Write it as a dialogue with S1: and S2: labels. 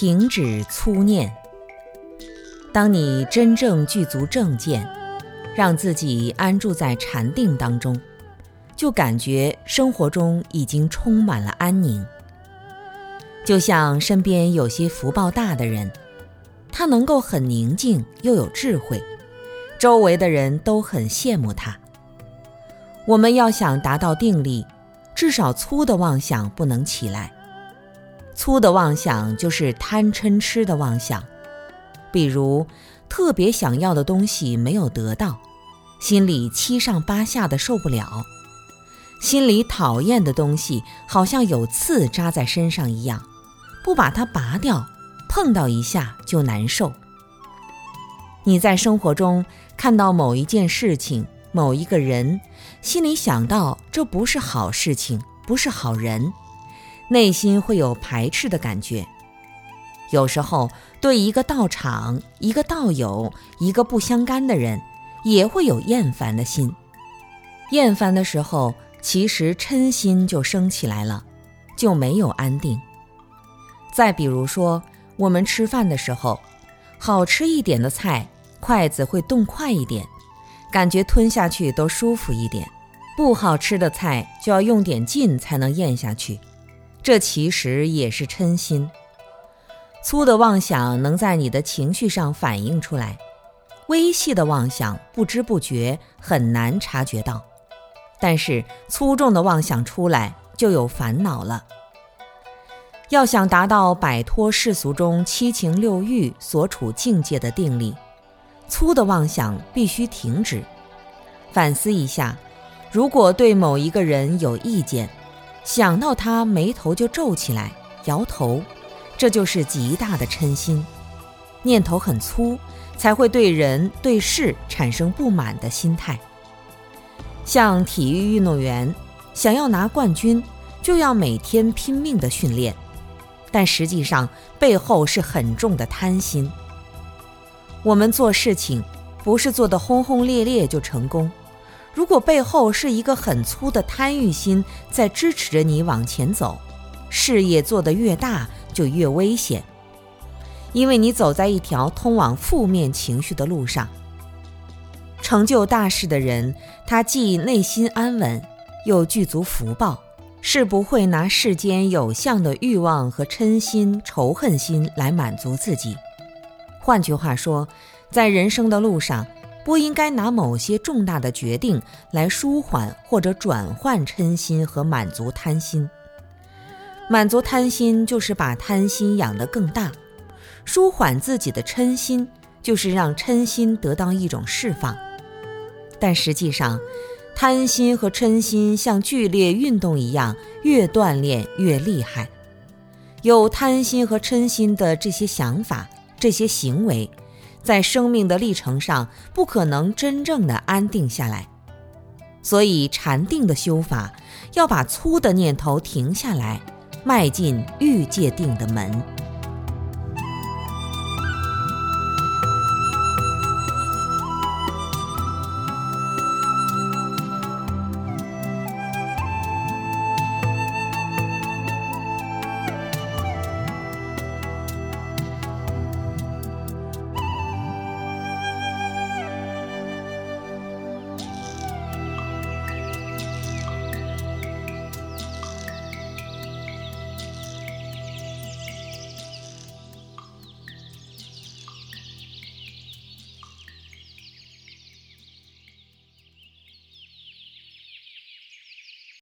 S1: 停止粗念。当你真正具足正见，让自己安住在禅定当中，就感觉生活中已经充满了安宁。就像身边有些福报大的人，他能够很宁静又有智慧，周围的人都很羡慕他。我们要想达到定力，至少粗的妄想不能起来。粗的妄想就是贪嗔痴的妄想，比如特别想要的东西没有得到，心里七上八下的受不了；心里讨厌的东西好像有刺扎在身上一样，不把它拔掉，碰到一下就难受。你在生活中看到某一件事情、某一个人，心里想到这不是好事情，不是好人。内心会有排斥的感觉，有时候对一个道场、一个道友、一个不相干的人，也会有厌烦的心。厌烦的时候，其实嗔心就升起来了，就没有安定。再比如说，我们吃饭的时候，好吃一点的菜，筷子会动快一点，感觉吞下去都舒服一点；不好吃的菜，就要用点劲才能咽下去。这其实也是嗔心。粗的妄想能在你的情绪上反映出来，微细的妄想不知不觉很难察觉到，但是粗重的妄想出来就有烦恼了。要想达到摆脱世俗中七情六欲所处境界的定力，粗的妄想必须停止。反思一下，如果对某一个人有意见。想到他，眉头就皱起来，摇头，这就是极大的嗔心，念头很粗，才会对人对事产生不满的心态。像体育运动员，想要拿冠军，就要每天拼命的训练，但实际上背后是很重的贪心。我们做事情，不是做得轰轰烈烈就成功。如果背后是一个很粗的贪欲心在支持着你往前走，事业做得越大就越危险，因为你走在一条通往负面情绪的路上。成就大事的人，他既内心安稳，又具足福报，是不会拿世间有相的欲望和嗔心、仇恨心来满足自己。换句话说，在人生的路上。不应该拿某些重大的决定来舒缓或者转换嗔心和满足贪心。满足贪心就是把贪心养得更大，舒缓自己的嗔心就是让嗔心得到一种释放。但实际上，贪心和嗔心像剧烈运动一样，越锻炼越厉害。有贪心和嗔心的这些想法、这些行为。在生命的历程上，不可能真正的安定下来，所以禅定的修法要把粗的念头停下来，迈进欲界定的门。